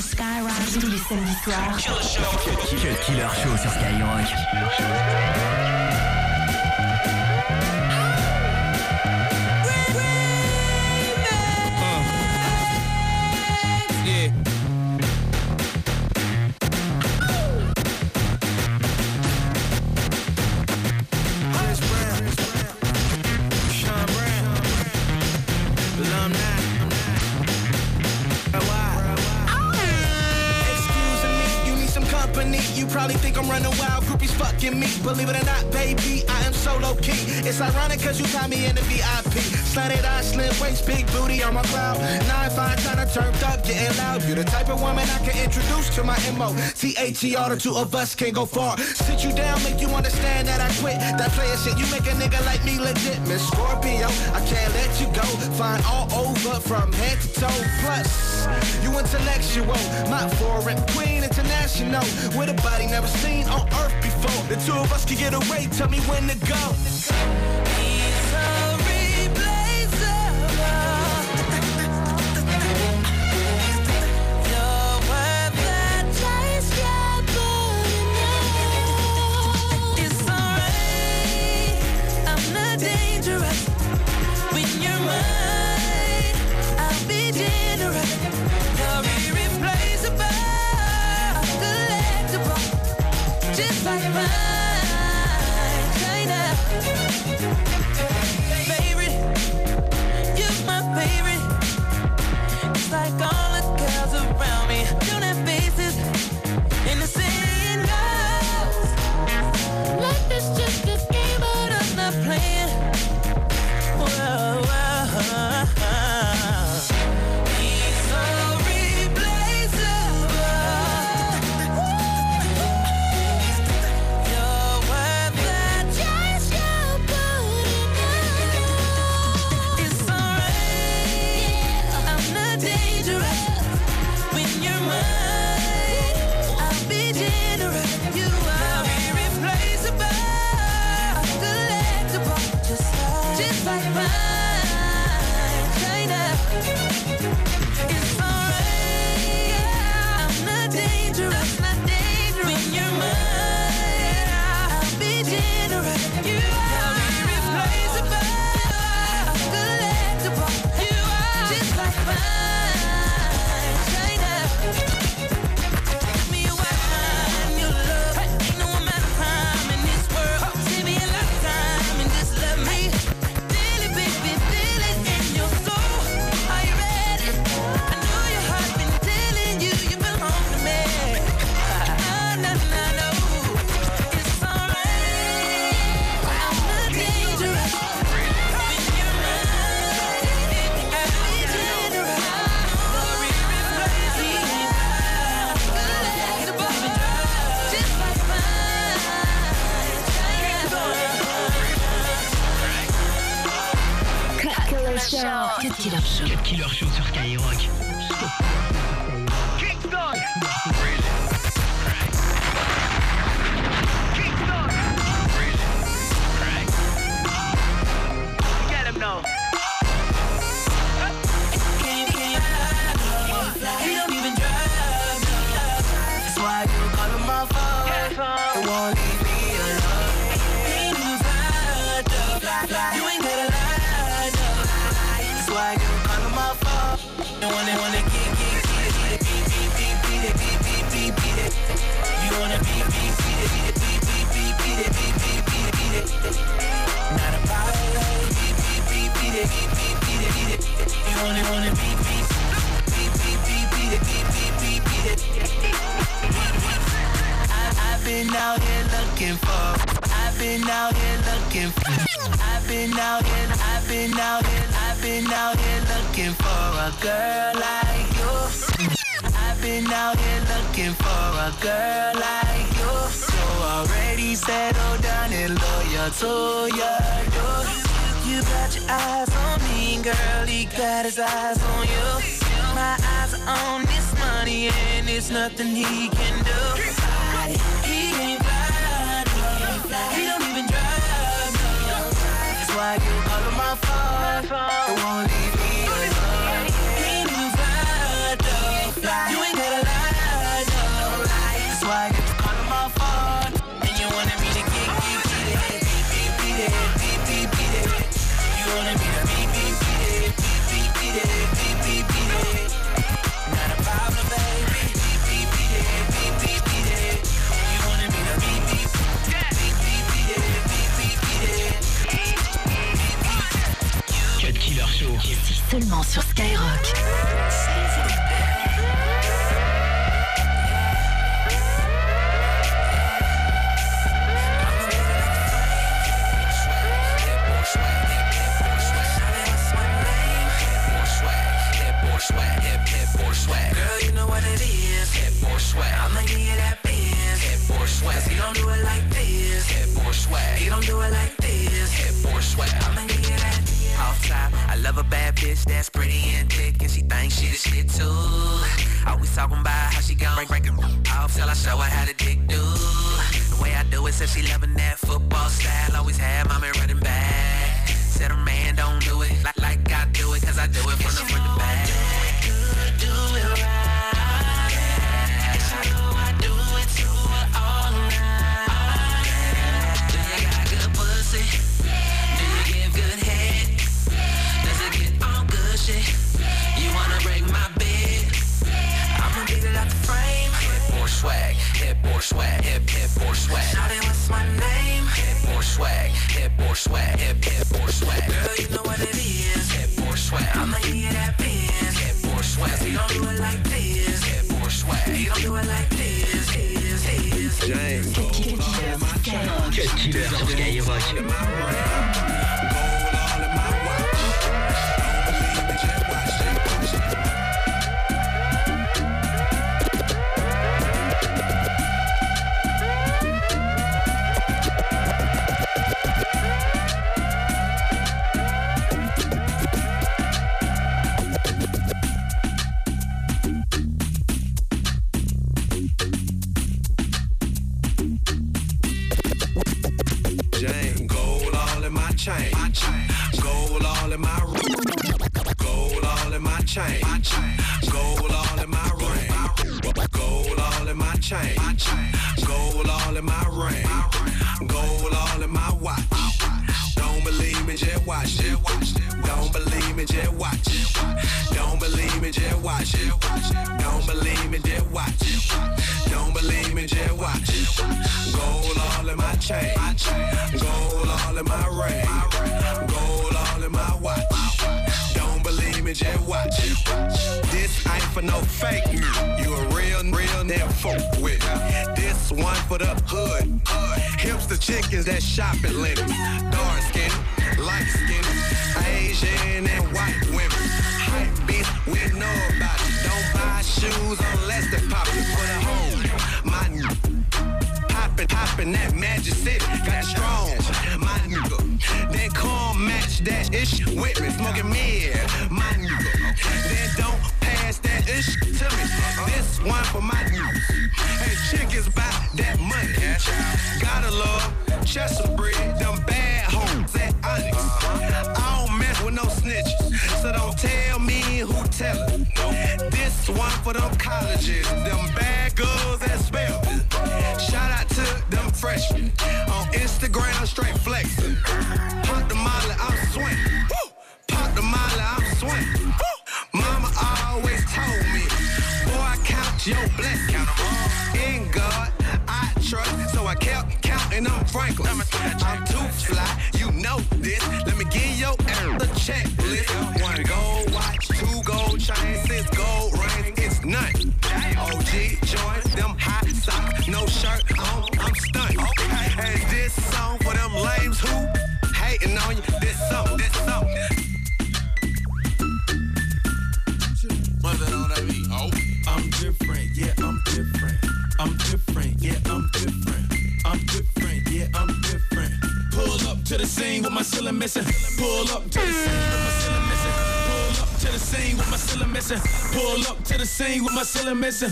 Skyrock tous les samedis soirs. Killer Show sur Skyrock. Company. You probably think I'm running wild, groupies fucking me. Believe it or not, baby, I am so low key. It's ironic cause you got me in the VIP. Slanted eyes, slim waist, big booty on my cloud. Nine fine trying to turn up, getting loud. You the type of woman I can introduce to my MO. T-H-E-R, the two of us can't go far. Sit you down, make you understand that I quit. That player shit, you make a nigga like me legit. Miss Scorpio, I can't let you go. Fine all over from head to toe. Plus, you intellectual, my foreign queen international. With a body never seen on earth before. The two of us can get away, tell me when to go. Cut Killer Show. Sur Skyrock. Girl like you. I've been out here looking for a girl like you. So already settled down and loyal to you. You got your eyes on me, girl. He got his eyes on you. My eyes on this money, and it's nothing he can do. He ain't fly, no. He don't even drive, no. That's why you him my phone. It won't leave You ain't gotta lie, no. That's why don't do it like this. Headboard swag. He don't do it like this. this, this. James. Cut killer sur Skyrock. Chain. Gold all in my ring. Gold all in my chain. Gold all in my ring. Gold all in my chain. Gold all in my ring. Gold all in my watch. Don't believe me, just watch. Don't believe me, just watch. Don't believe me, just watch. Don't believe me, just watch. Don't believe me, just watch. Gold all in my chain. For no fake me. You a real, real damn folk with. This one for the hood. Hipster chickens that shop at Lenox. Dark skin, light skin, Asian and white women. Hype bitch, we know about it. Don't buy shoes unless they're poppin' for the home. My poppin', poppin' that Magic City. Got strong, my nigga. Then come match that ish with me. Smoking mid, my nigga. Then don't pass that ish to me. This one for my niggas. Hey, chickens buy that money. Gotta love Chester bread, them bad hoes at Onyx. I don't mess with no snitches, so don't tell me who tellin'. This one for them colleges, them bad girls at Spelman. Shout out to them freshmen on Instagram, straight flexing. Pop the molly, I'm swinging. Pop the molly, I'm swinging. Always told me, boy, I count your blessings. In God, I trust, so I kept counting them Franklin. I'm too fly, you know this. Let me give your ass a checklist. Different, yeah, I'm different. I'm different, yeah, I'm different. Pull up to the scene with my ceiling missing. Pull up to the scene with my ceiling missing. To the scene with my ceiling missing. Pull up to the scene with my ceiling missing.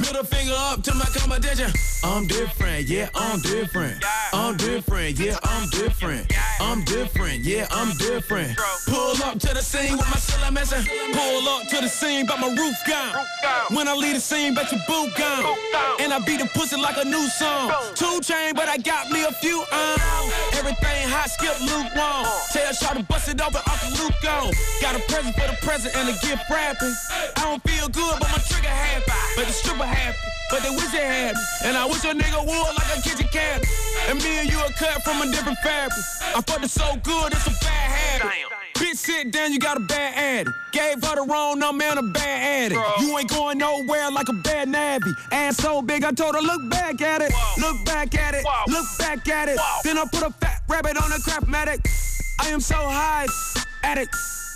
Middle finger up to my competition. I'm different, yeah, I'm different. I'm different, yeah, I'm different. I'm different, yeah, I'm different. Pull up to the scene with my ceiling missing. Pull up to the scene, but my roof gone. When I leave the scene, bet your boot gone. And I beat the pussy like a new song. Two chain, but I got me a few on. Everything hot, skip lukewarm. Shaw to bust it open, Uncle Luke. Got a present for the present and a gift wrapping. I don't feel good, but my trigger happy. But the stripper happy. But they wish they had me. And I wish a nigga would like a kitchen cabinet. And me and you are cut from a different fabric. I fucked it so good, it's a bad habit. Bitch, sit down, you got a bad addict. Gave her the wrong number and a bad addict. You ain't going nowhere like a bad nabby. Ass so big, I told her, look back at it. Look back at it. Look back at it. Then I put a fat rabbit on a Craftmatic. I am so high, addict.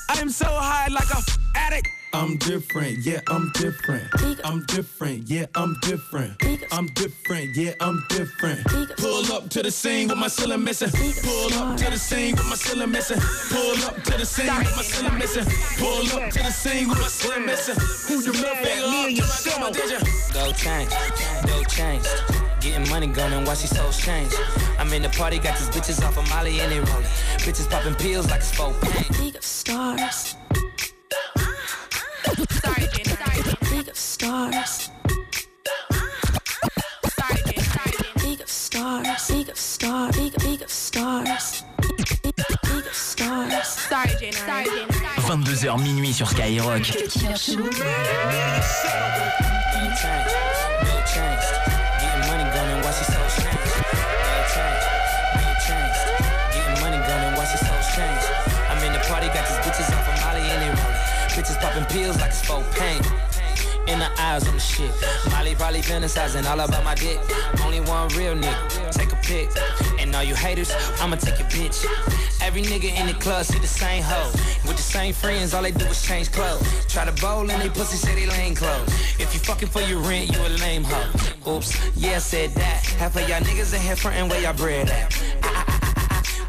I am so high like a addict. I'm different, yeah, I'm different. I'm different, yeah, I'm different. I'm different, yeah, I'm different. Pull up to the scene with my ceiling missing. Pull up to the scene with my ceiling missing. Pull up to the scene with my ceiling missing. Pull up to the scene with my ceiling missing. Who you mad at? Me or yourself? Go change, go change. Getting money gone and watch these souls change. I'm in the party, got these bitches off of Molly and they rolling. Bitches popping pills like it's full pain. League of Stars. Sorry, Jen. Sorry, Jen. League of Stars. Sorry, Jen. Sorry, Jen. League of Stars. League of Stars. League, League of Stars. League of Stars. Sorry, Jen. Sorry, Jen. Sorry. 22h minuit sur Skyrock. Killer change, go change. Popping pills like it's full pain. In the eyes on the shit. Molly probably fantasizing all about my dick. Only one real nigga. Take a pic. And all you haters, I'ma take your bitch. Every nigga in the club see the same hoe. With the same friends, all they do is change clothes. Try to bowl and they pussy say they lame clothes. If you fucking for your rent, you a lame hoe. Oops, yeah, I said that. Half of y'all niggas in here frontin' where y'all bread at.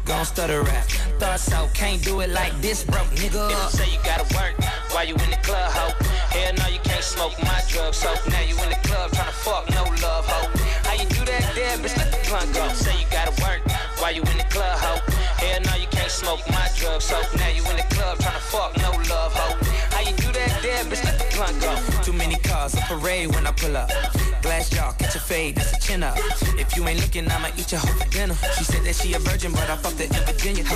Gon' stutter rap. Thought so, can't do it like this, broke nigga. If you say you gotta work while you in the club, ho. Hell no, you can't smoke my drugs, so now you in the club tryna fuck, no love, ho. How you do that there, bitch? Let the blunt go. Say you gotta work while you in the club, ho. Hell no, you can't smoke my drugs, so now you cars, a parade when I pull up. Glass jaw, catch a fade, that's a chin up. If you ain't looking, I'ma eat your hoe for dinner. She said that she a virgin, but I fucked her in Virginia.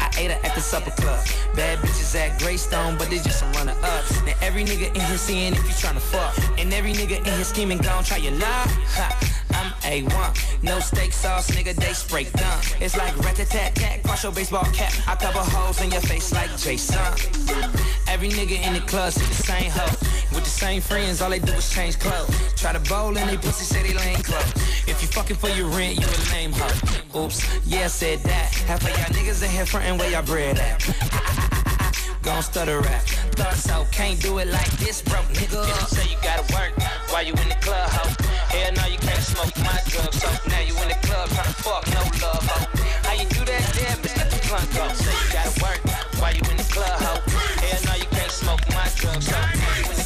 I ate her at the supper club. Bad bitches at Greystone, but they just some runner ups. Now every nigga in here seeing if you tryna fuck. And every nigga in here scheming, gon' try your luck. Ha. I'm A1, no steak sauce, nigga, they spray done. It's like rat tat tat tat, cross your baseball cap. I cover holes in your face like Jason. Every nigga in the club see the same hoe. With the same friends, all they do is change clothes. Try to bowl and they pussy say they lame clothes. If you fucking for your rent, you a lame hoe. Oops, yeah, said that. Half of y'all niggas in here frontin' where y'all bread at. Gon' stutter rap. Thought so, can't do it like this, broke nigga. You say you gotta work while you in the club, ho. Hell no, you can't smoke my drugs, so now you in the club tryna fuck, no love, ho. How you do that there, bitch? Let the blunt go. Say you gotta work while you in the club, ho. Hell no, you can't smoke my drugs, so now you in the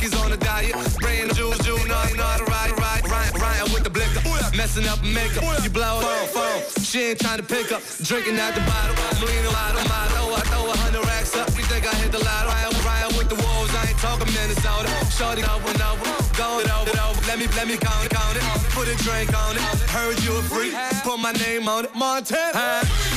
donkeys on a diet. Spraying jewels, jewel, no, you know how to ride, ride, ride, ride with the blicker. Messing up makeup. You blow it phone, phone. She ain't trying to pick up. Drinking out the bottle. I'm leaning lotto, motto. I throw a hundred racks up. You think I hit the lotto? Ryan, Ryan with the wolves. I ain't talking Minnesota. Shorty over and over. Go it over, over. Let me, let me count it, count it. Put a drink on it. Heard you a freak. Put my name on it. Montana. Huh?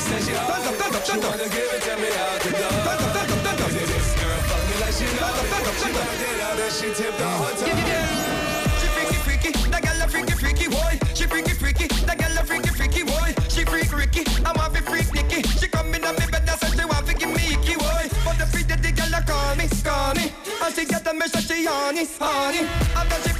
Thunder, thunder, thunder. Thunder, thunder, thunder. She freaky, freaky, that girl a freaky, freaky boy. She freaky, freaky, that girl a freaky, freaky boy. She freak Ricky, I want to freak. She come in me bed and she want to give me icky boy. But the that the girl a call me, call me. And she get the message she honey, honey. After she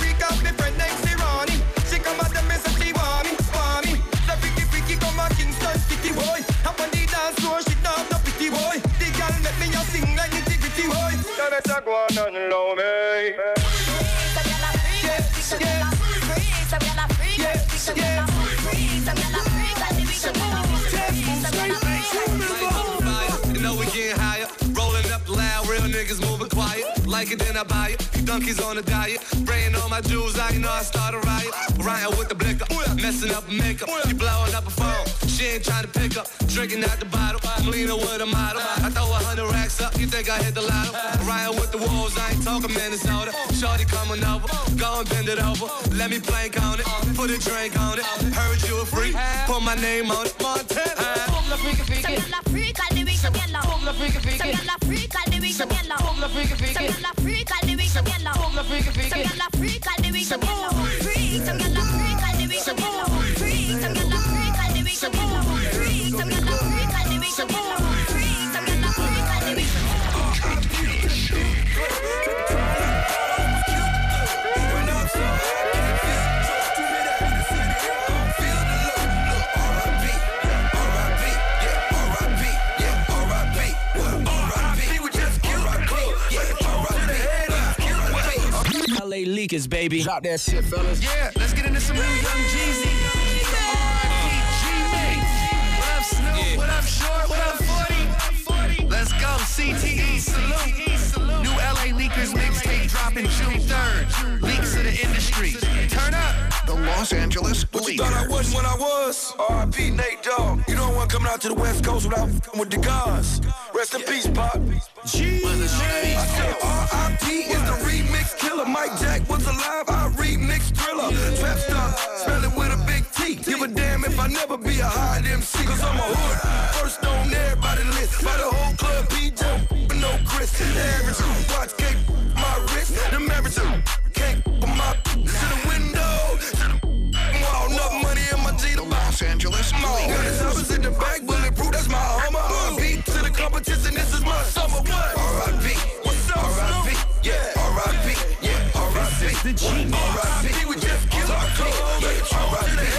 You know we getting higher. Rolling up loud, real niggas moving quiet. Like it, then I buy it. You donkeys on a diet. Spraying on my jewels, I know I start a riot. Ryan with the blicker, messing up makeup. You blowing up a phone. She ain't trying to pick up. Drinking out the bottle. I'm leaning with a model. I throw a hundred racks up. You think I hit the lotto? Ryan with the wolves, I ain't talking Minnesota. Shorty coming over. Go and bend it over. Let me plank on it. Put a drink on it. Heard you a freak. Put my name on it. Montana. Some gyal a freak, all the week some gyal a. Some gyal a freak, all the week some gyal a. Some gyal a freak, LA baby. Drop that shit, fellas. Yeah, let's get into some new Young Jeezy. R.I.P. G-Mate. What up, Snoop? What up, Short? What up, 40? Let's go, CTE, salute. New LA Leakers mixtape dropping June 3rd. Leaks of the industry. Turn up. The Los Angeles What you thought I wasn't when I was? R.I.P. Nate Dogg. You don't want coming out to the West Coast without with the guns. Rest in peace, Pop. G. I said R.I.P. is the remix killer. Mike Jack was alive. I remix thriller. Trap star, spell it with a big T. Give a damn if I never be a high MC. Cause I'm a hood. First on everybody list. By the whole club, PJ, no Chris. The average watch cake, my wrist. The average cake on my to the window. To the wall, enough money in my G to buy Los Angeles Got the Leakers. choppers in the back, bulletproof, that's my armor. R.I.P. to the competition, this is my summer. What? R.I.P. the G. Alright, we just kill our code. Alright,